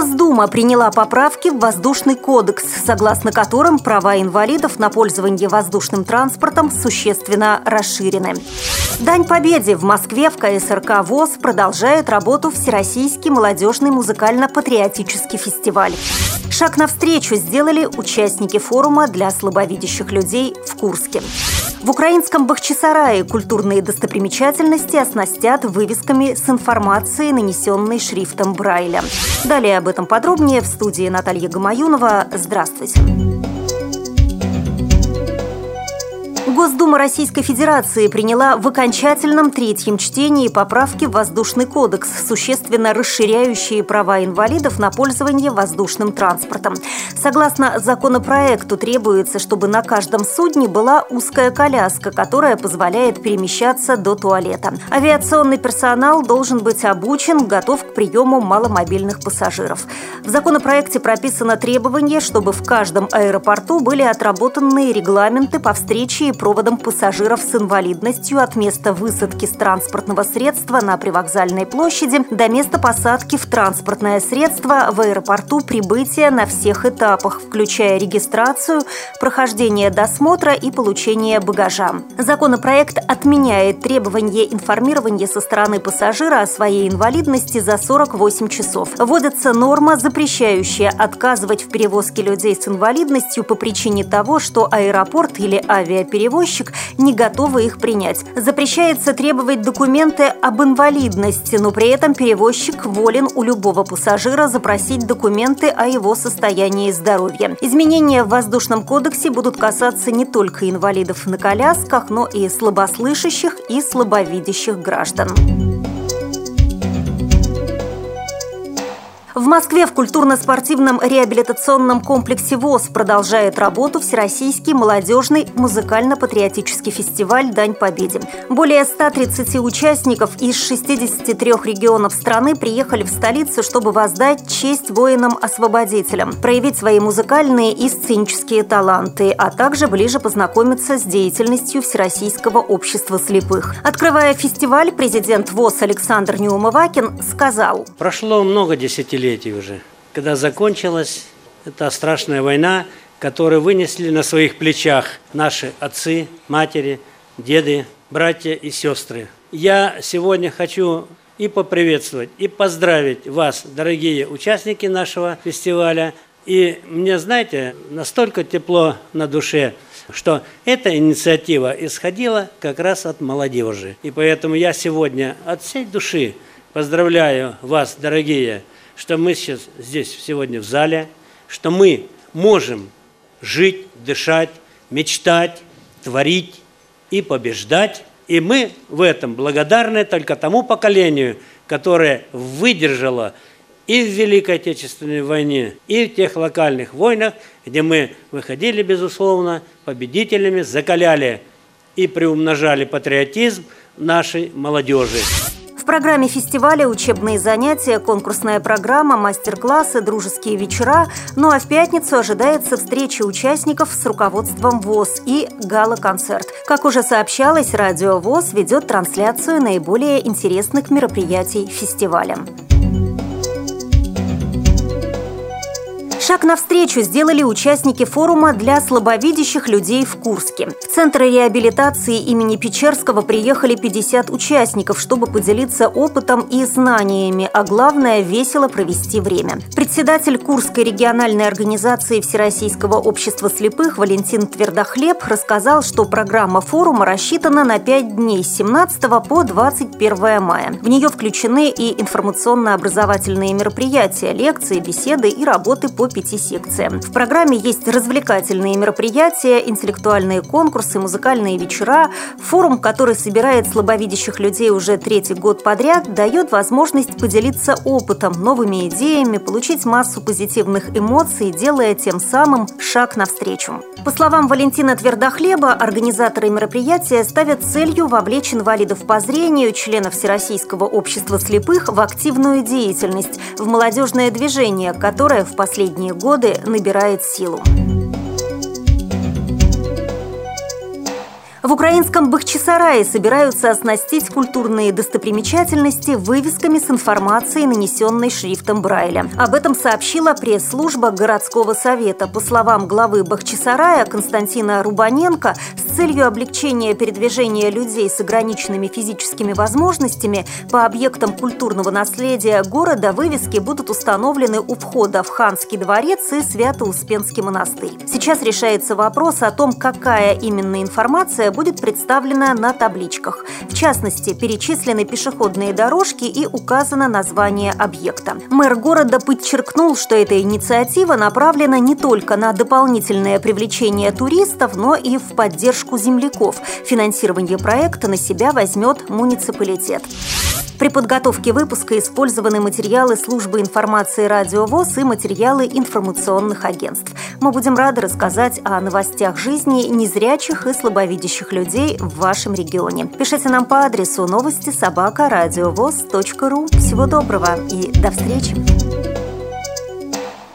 Госдума приняла поправки в Воздушный кодекс, согласно которым права инвалидов на пользование воздушным транспортом существенно расширены. Дань Победе в Москве в КСРК ВОЗ продолжает работу Всероссийский молодежный музыкально-патриотический фестиваль. Шаг навстречу сделали участники форума для слабовидящих людей в Курске. В украинском Бахчисарае культурные достопримечательности оснастят вывесками с информацией, нанесенной шрифтом Брайля. Далее об этом подробнее в студии Наталья Гамаюнова. Здравствуйте. Госдума Российской Федерации приняла в окончательном третьем чтении поправки в Воздушный кодекс, существенно расширяющие права инвалидов на пользование воздушным транспортом. Согласно законопроекту требуется, чтобы на каждом судне была узкая коляска, которая позволяет перемещаться до туалета. Авиационный персонал должен быть обучен, готов к приему маломобильных пассажиров. В законопроекте прописано требование, чтобы в каждом аэропорту были отработаны регламенты по встрече и проводам пассажиров с инвалидностью от места высадки с транспортного средства на привокзальной площади до места посадки в транспортное средство в аэропорту прибытия на всех этапах, включая регистрацию, прохождение досмотра и получение багажа. Законопроект отменяет требование информирования со стороны пассажира о своей инвалидности за 48 часов. Вводится норма, запрещающая отказывать в перевозке людей с инвалидностью по причине того, что аэропорт или авиаперевозчик перевозчик не готовы их принять. Запрещается требовать документы об инвалидности, но при этом перевозчик волен у любого пассажира запросить документы о его состоянии здоровья. Изменения в воздушном кодексе будут касаться не только инвалидов на колясках, но и слабослышащих и слабовидящих граждан. В Москве в культурно-спортивном реабилитационном комплексе ВОЗ продолжает работу Всероссийский молодежный музыкально-патриотический фестиваль «Дань Победе». Более 130 участников из 63 регионов страны приехали в столицу, чтобы воздать честь воинам-освободителям, проявить свои музыкальные и сценические таланты, а также ближе познакомиться с деятельностью Всероссийского общества слепых. Открывая фестиваль, президент ВОЗ Александр Неумывакин сказал. Прошло много десятилетий десятилетий уже, когда закончилась эта страшная война, которую вынесли на своих плечах наши отцы, матери, деды, братья и сестры. Я сегодня хочу и поприветствовать, и поздравить вас, дорогие участники нашего фестиваля. И мне, знаете, настолько тепло на душе, что эта инициатива исходила как раз от молодежи. И поэтому я сегодня от всей души поздравляю вас, дорогие что мы сейчас здесь сегодня в зале, что мы можем жить, дышать, мечтать, творить и побеждать. И мы в этом благодарны только тому поколению, которое выдержало и в Великой Отечественной войне, и в тех локальных войнах, где мы выходили, безусловно, победителями, закаляли и приумножали патриотизм нашей молодежи программе фестиваля учебные занятия, конкурсная программа, мастер-классы, дружеские вечера. Ну а в пятницу ожидается встреча участников с руководством ВОЗ и гала-концерт. Как уже сообщалось, Радио ВОЗ ведет трансляцию наиболее интересных мероприятий фестиваля. Шаг навстречу сделали участники форума для слабовидящих людей в Курске. В Центр реабилитации имени Печерского приехали 50 участников, чтобы поделиться опытом и знаниями, а главное – весело провести время. Председатель Курской региональной организации Всероссийского общества слепых Валентин Твердохлеб рассказал, что программа форума рассчитана на 5 дней с 17 по 21 мая. В нее включены и информационно-образовательные мероприятия, лекции, беседы и работы по пяти секциям. В программе есть развлекательные мероприятия, интеллектуальные конкурсы, музыкальные вечера. Форум, который собирает слабовидящих людей уже третий год подряд, дает возможность поделиться опытом, новыми идеями, получить массу позитивных эмоций, делая тем самым шаг навстречу. По словам Валентина Твердохлеба, организаторы мероприятия ставят целью вовлечь инвалидов по зрению, членов Всероссийского общества слепых в активную деятельность, в молодежное движение, которое в последние годы набирает силу. В украинском Бахчисарае собираются оснастить культурные достопримечательности вывесками с информацией, нанесенной шрифтом Брайля. Об этом сообщила пресс-служба городского совета. По словам главы Бахчисарая Константина Рубаненко, с целью облегчения передвижения людей с ограниченными физическими возможностями по объектам культурного наследия города вывески будут установлены у входа в Ханский дворец и Свято-Успенский монастырь. Сейчас решается вопрос о том, какая именно информация будет представлена на табличках. В частности, перечислены пешеходные дорожки и указано название объекта. Мэр города подчеркнул, что эта инициатива направлена не только на дополнительное привлечение туристов, но и в поддержку земляков. Финансирование проекта на себя возьмет муниципалитет. При подготовке выпуска использованы материалы службы информации «Радио ВОЗ» и материалы информационных агентств. Мы будем рады рассказать о новостях жизни незрячих и слабовидящих людей в вашем регионе. Пишите нам по адресу новости собака ру. Всего доброго и до встречи!